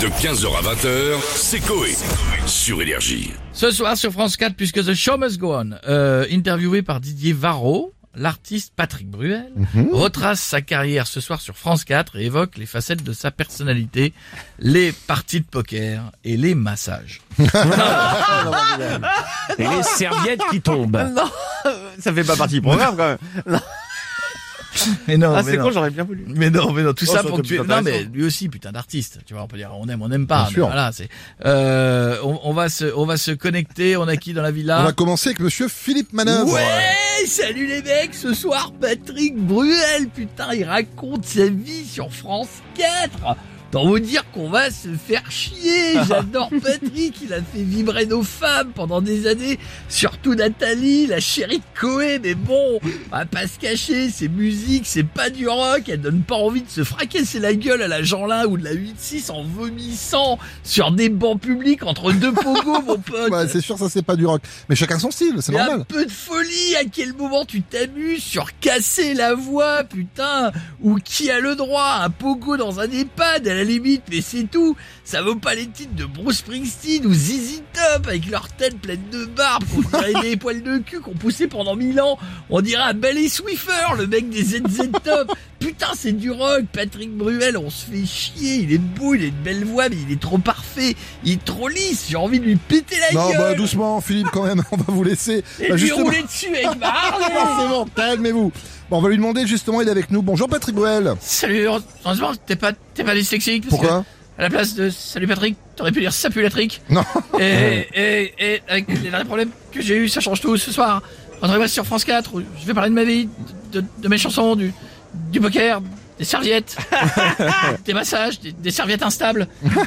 De 15h à 20h, c'est Coé. Sur Énergie. Ce soir sur France 4, puisque The Show Must Go On, euh, interviewé par Didier Varro, l'artiste Patrick Bruel retrace sa carrière ce soir sur France 4 et évoque les facettes de sa personnalité, les parties de poker et les massages. Et les serviettes qui tombent. Ça fait pas partie du programme quand même. Mais non, Ah c'est con, j'aurais bien voulu. Mais non, mais non, tout Oh, ça pour que tu... Non, mais lui aussi, putain d'artiste. Tu vois, on peut dire, on aime, on n'aime pas. Bien mais sûr. Voilà, c'est. Euh, on, on va se, on va se connecter. On a qui dans la On villa va commencer avec monsieur Philippe Manœuvre. Ouais, salut les mecs, ce soir Patrick Bruel, putain, il raconte sa vie sur France 4. Tant vous dire qu'on va se faire chier. J'adore Patrick, il a fait vibrer nos femmes pendant des années, surtout Nathalie, la chérie de Coé, mais bon, on va pas se cacher, ces musiques, c'est pas du rock, elles donnent pas envie de se fracasser la gueule à la Jeanlin ou de la 8-6 en vomissant sur des bancs publics entre deux pogos, mon pote. Ouais, c'est sûr, ça c'est pas du rock. Mais chacun son style, c'est Mais un normal. peu de folie, à quel moment tu t'amuses sur casser la voix, putain? Ou qui a le droit Un pogo dans un EHPAD, à la limite, mais c'est tout. Ça vaut pas les titres de Bruce Springsteen ou ZZ Top, avec leur tête pleine de barbe, qu'on dirait des poils de cul qu'on poussait pendant mille ans. On dirait un Ballet Swiffer, le mec des ZZ Top. Putain, c'est du rock. Patrick Bruel, on se fait chier, il est beau, il a une belle voix, mais il est trop parfait, il est trop lisse, j'ai envie de lui péter la Non, gueule. bah doucement, Philippe, quand même, on va vous laisser. Et Bah, lui justement- rouler dessus avec ma Harley. C'est bon, calmez-vous. Bon, on va lui demander justement, il est avec nous. Bonjour Patrick Bruel. Salut, heureusement, t'es pas, t'es pas dyslexique. parce Pourquoi que À la place de Salut Patrick, t'aurais pu dire Sapulatrique. Non. Et, et, et avec les derniers problèmes que j'ai eu, ça change tout ce soir. Retrouvez-moi sur France 4, où je vais parler de ma vie, de, de mes chansons, du, du poker, des serviettes, des massages, des, des serviettes instables,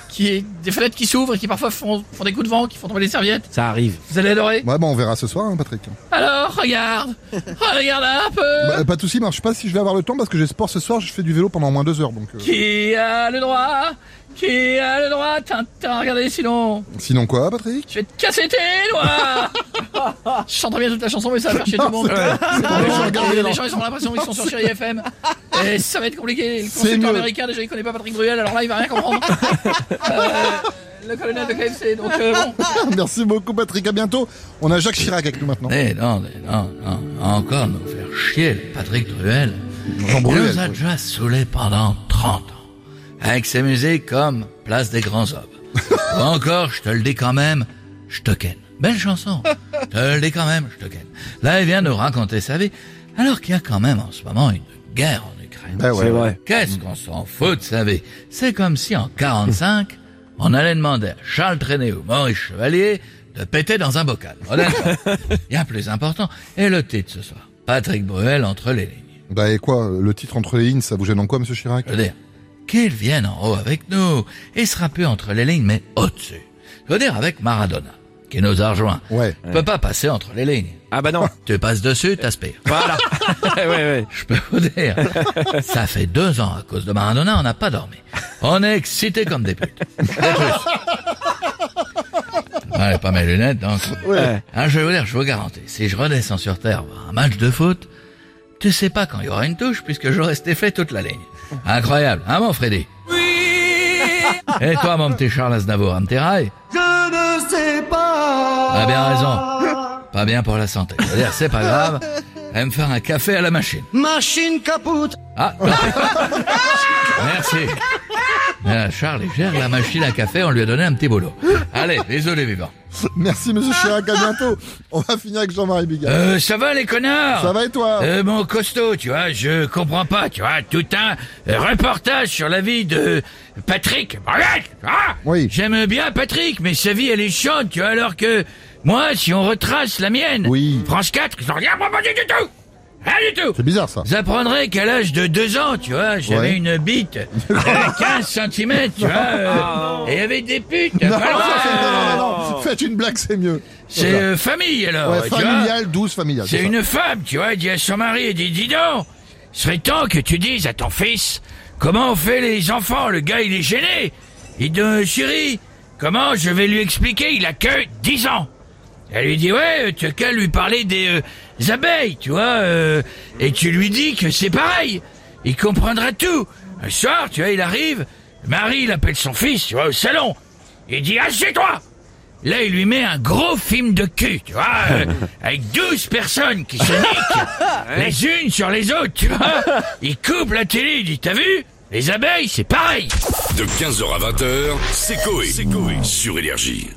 qui, des fenêtres qui s'ouvrent et qui parfois font, font des coups de vent, qui font tomber les serviettes. Ça arrive. Vous allez adorer. Ouais, bon, on verra ce soir, hein, Patrick. Alors, regarde, regarde un peu. Bah, pas de soucis, mais je sais pas si je vais avoir le temps parce que j'ai sport ce soir, je fais du vélo pendant au moins deux heures, donc. euh, Qui a le droit? Qui a le droit? Tintin, regardez, sinon Sinon quoi, Patrick? Je vais te casser tes doigts Je chante bien toute la chanson, mais ça va faire chier tout le monde. Ouais, les, gens ils ont l'impression qu'ils sont sur Chéri FM. Et ça va être compliqué. Le mieux. américain, déjà il connaît pas Patrick Bruel, alors là il va rien comprendre. Euh, le colonel de KFC, donc euh, bon. Merci beaucoup, Patrick. À bientôt. On a Jacques Chirac avec nous maintenant. Eh non, non, non, encore nous faire chier, Patrick Bruel. Jean Il nous a déjà saoulés pendant 30 ans. Avec ses musiques comme Place des Grands Hommes. Ou encore, je te le dis quand même, je te ken. Belle chanson. Je te le dis quand même, je te ken. Là, il vient nous raconter sa vie. Alors qu'il y a quand même en ce moment une guerre en Ukraine. Bah ouais, C'est ouais. vrai. Qu'est-ce qu'on s'en fout de sa vie? C'est comme si en 45, on allait demander à Charles Trenet ou Maurice Chevalier de péter dans un bocal. Honnêtement. Bien plus important. Et le titre ce soir. Patrick Bruel entre les lignes. Bah et quoi, le titre entre les lignes, ça vous gêne en quoi, monsieur Chirac? Je veux dire, qu'il vienne en haut avec nous et sera plus entre les lignes, mais au-dessus. Je veux dire, avec Maradona, qui nous a rejoints. Ouais. Tu peux pas passer entre les lignes. Ah bah non. Tu passes dessus, t'aspires. Voilà. ouais, ouais. Je peux vous dire, ça fait deux ans à cause de Maradona, on n'a pas dormi. On est excités comme des putes. Des plus. Ouais, pas mes lunettes, donc. Ouais. Ah, je vais vous dire, je vous garantis, si je redescends sur Terre voir un match de foot, tu sais pas quand il y aura une touche puisque j'aurai fait toute la ligne. Incroyable, hein mon Freddy? Oui Et toi mon petit Charles Aznavour, un petit rail pas. Ah bien raison. Pas bien pour la santé. Je veux dire, c'est pas grave. Elle me faire un café à la machine. Machine capote. Ah, merci. Ah, Charles, il gère la machine à café, on lui a donné un petit boulot. Allez, bisous les vivants. Merci, monsieur Chirac. À bientôt. On va finir avec Jean-Marie Bigard. Euh, ça va les connards? Ça va et toi? Euh, mon costaud, tu vois, je comprends pas, tu vois, tout un reportage sur la vie de Patrick. Regarde, vois? Oui. J'aime bien Patrick, mais sa vie, elle est chiante, tu vois, alors que moi, si on retrace la mienne, Oui. France 4, ils ont rien proposé du tout Rien du tout C'est bizarre ça. Vous apprendrez qu'à l'âge de deux ans, tu vois, j'avais Ouais. une bite de 15 cm, tu vois, euh, et des putes. Non, pas loin. non, non, non. Faites une blague, c'est mieux. C'est euh, famille, alors, Ouais, tu vois. familial, douce familial. C'est une femme, tu vois, elle dit à son mari, elle dit, dis donc, serait temps que tu dises à ton fils comment on fait les enfants? Le gars, il est gêné. Il dit, euh, chérie, comment je vais lui expliquer? Il a que 10 ans. Elle lui dit, ouais, tu as qu'à lui parler des euh, abeilles, tu vois, euh, et tu lui dis que c'est pareil. Il comprendra tout. Un soir, tu vois, il arrive, Marie, il appelle son fils, tu vois, au salon. Il dit, assieds-toi Là, il lui met un gros film de cul, tu vois, euh, avec 12 personnes qui se niquent, les unes sur les autres, tu vois. Il coupe la télé, il dit, t'as vu Les abeilles, c'est pareil De 15h à 20h, c'est Coé. Sur Énergie.